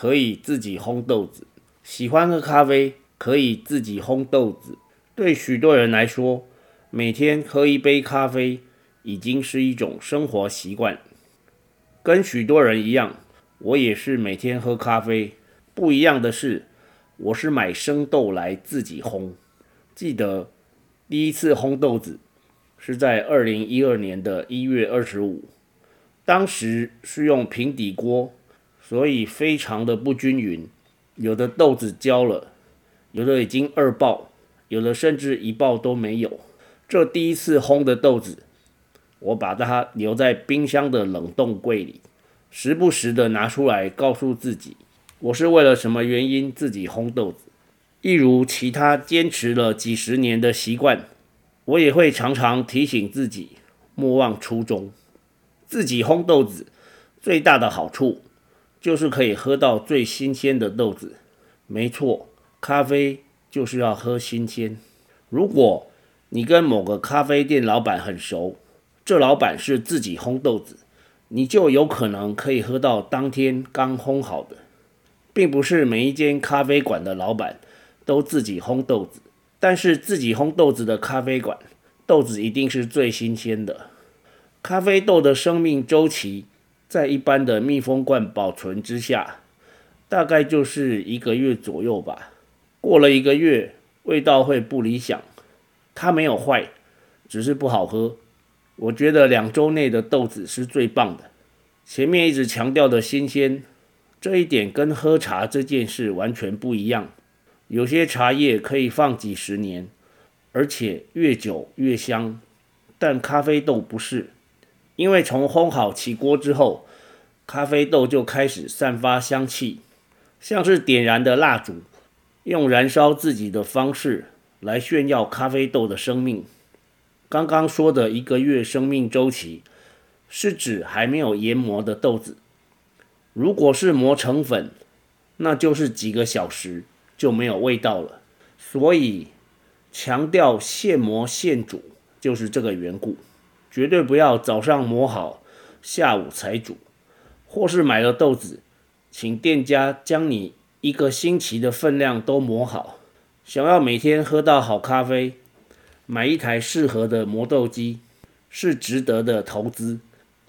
可以自己烘豆子，喜欢喝咖啡，可以自己烘豆子。对许多人来说，每天喝一杯咖啡已经是一种生活习惯。跟许多人一样，我也是每天喝咖啡。不一样的是，我是买生豆来自己烘。记得第一次烘豆子是在二零一二年的一月二十五，当时是用平底锅。所以非常的不均匀，有的豆子焦了，有的已经二爆，有的甚至一爆都没有。这第一次烘的豆子，我把它留在冰箱的冷冻柜里，时不时的拿出来告诉自己，我是为了什么原因自己烘豆子。一如其他坚持了几十年的习惯，我也会常常提醒自己，莫忘初衷。自己烘豆子最大的好处。就是可以喝到最新鲜的豆子，没错，咖啡就是要喝新鲜。如果你跟某个咖啡店老板很熟，这老板是自己烘豆子，你就有可能可以喝到当天刚烘好的，并不是每一间咖啡馆的老板都自己烘豆子，但是自己烘豆子的咖啡馆，豆子一定是最新鲜的。咖啡豆的生命周期。在一般的密封罐保存之下，大概就是一个月左右吧。过了一个月，味道会不理想。它没有坏，只是不好喝。我觉得两周内的豆子是最棒的。前面一直强调的新鲜，这一点跟喝茶这件事完全不一样。有些茶叶可以放几十年，而且越久越香，但咖啡豆不是。因为从烘好起锅之后，咖啡豆就开始散发香气，像是点燃的蜡烛，用燃烧自己的方式来炫耀咖啡豆的生命。刚刚说的一个月生命周期，是指还没有研磨的豆子。如果是磨成粉，那就是几个小时就没有味道了。所以强调现磨现煮，就是这个缘故。绝对不要早上磨好，下午才煮，或是买了豆子，请店家将你一个星期的分量都磨好。想要每天喝到好咖啡，买一台适合的磨豆机是值得的投资。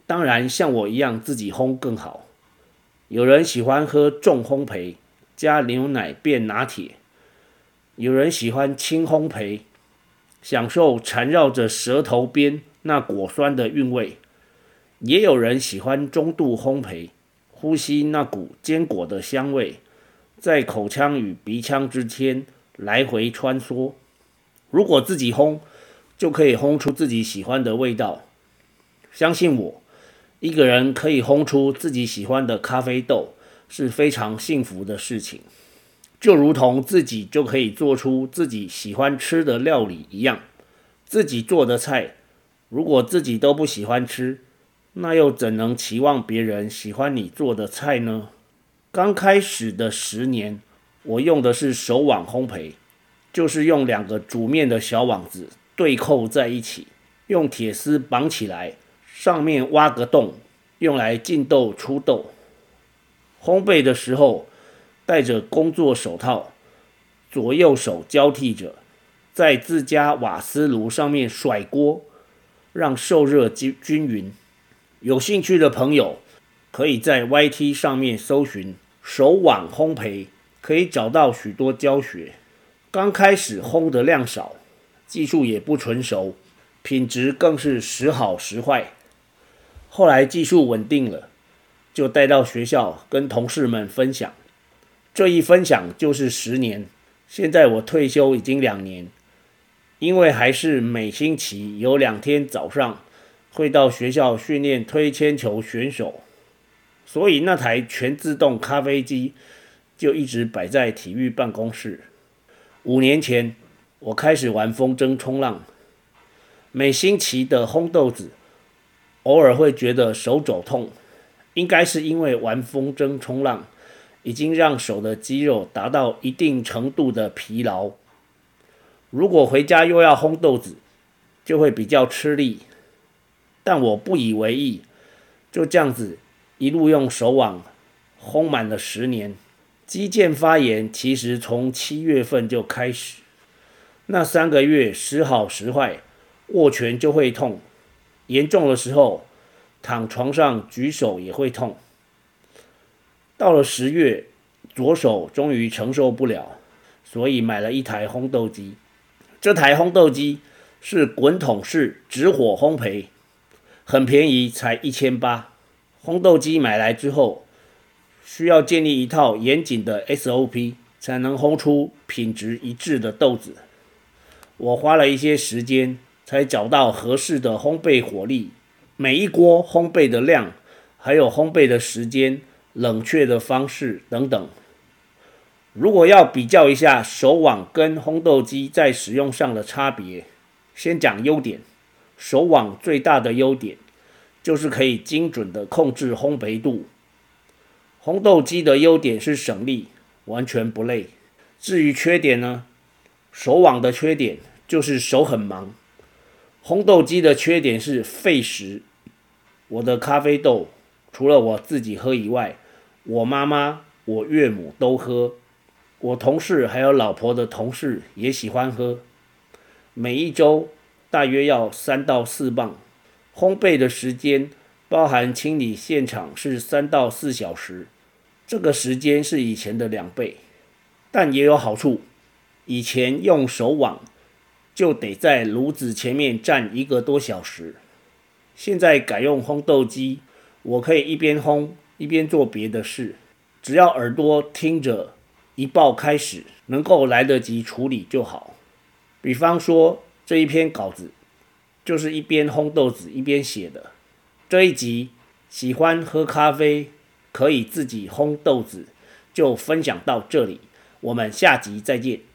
当然，像我一样自己烘更好。有人喜欢喝重烘焙，加牛奶变拿铁；有人喜欢轻烘焙，享受缠绕着舌头边。那果酸的韵味，也有人喜欢中度烘焙，呼吸那股坚果的香味，在口腔与鼻腔之间来回穿梭。如果自己烘，就可以烘出自己喜欢的味道。相信我，一个人可以烘出自己喜欢的咖啡豆，是非常幸福的事情。就如同自己就可以做出自己喜欢吃的料理一样，自己做的菜。如果自己都不喜欢吃，那又怎能期望别人喜欢你做的菜呢？刚开始的十年，我用的是手网烘焙，就是用两个煮面的小网子对扣在一起，用铁丝绑起来，上面挖个洞，用来进豆出豆。烘焙的时候戴着工作手套，左右手交替着，在自家瓦斯炉上面甩锅。让受热均均匀。有兴趣的朋友可以在 YT 上面搜寻“手网烘焙”，可以找到许多教学。刚开始烘的量少，技术也不纯熟，品质更是时好时坏。后来技术稳定了，就带到学校跟同事们分享。这一分享就是十年。现在我退休已经两年。因为还是每星期有两天早上会到学校训练推铅球选手，所以那台全自动咖啡机就一直摆在体育办公室。五年前，我开始玩风筝冲浪，每星期的烘豆子，偶尔会觉得手肘痛，应该是因为玩风筝冲浪已经让手的肌肉达到一定程度的疲劳。如果回家又要烘豆子，就会比较吃力。但我不以为意，就这样子一路用手网烘满了十年。肌腱发炎其实从七月份就开始，那三个月时好时坏，握拳就会痛，严重的时候躺床上举手也会痛。到了十月，左手终于承受不了，所以买了一台烘豆机。这台烘豆机是滚筒式直火烘焙。很便宜，才一千八。烘豆机买来之后，需要建立一套严谨的 SOP，才能烘出品质一致的豆子。我花了一些时间，才找到合适的烘焙火力、每一锅烘焙的量，还有烘焙的时间、冷却的方式等等。如果要比较一下手网跟烘豆机在使用上的差别，先讲优点。手网最大的优点就是可以精准的控制烘焙度。烘豆机的优点是省力，完全不累。至于缺点呢？手网的缺点就是手很忙。烘豆机的缺点是费时。我的咖啡豆除了我自己喝以外，我妈妈、我岳母都喝，我同事还有老婆的同事也喜欢喝。每一周。大约要三到四磅，烘焙的时间包含清理现场是三到四小时，这个时间是以前的两倍，但也有好处。以前用手网就得在炉子前面站一个多小时，现在改用烘豆机，我可以一边烘一边做别的事，只要耳朵听着，一报开始能够来得及处理就好。比方说。这一篇稿子就是一边烘豆子一边写的。这一集喜欢喝咖啡，可以自己烘豆子，就分享到这里。我们下集再见。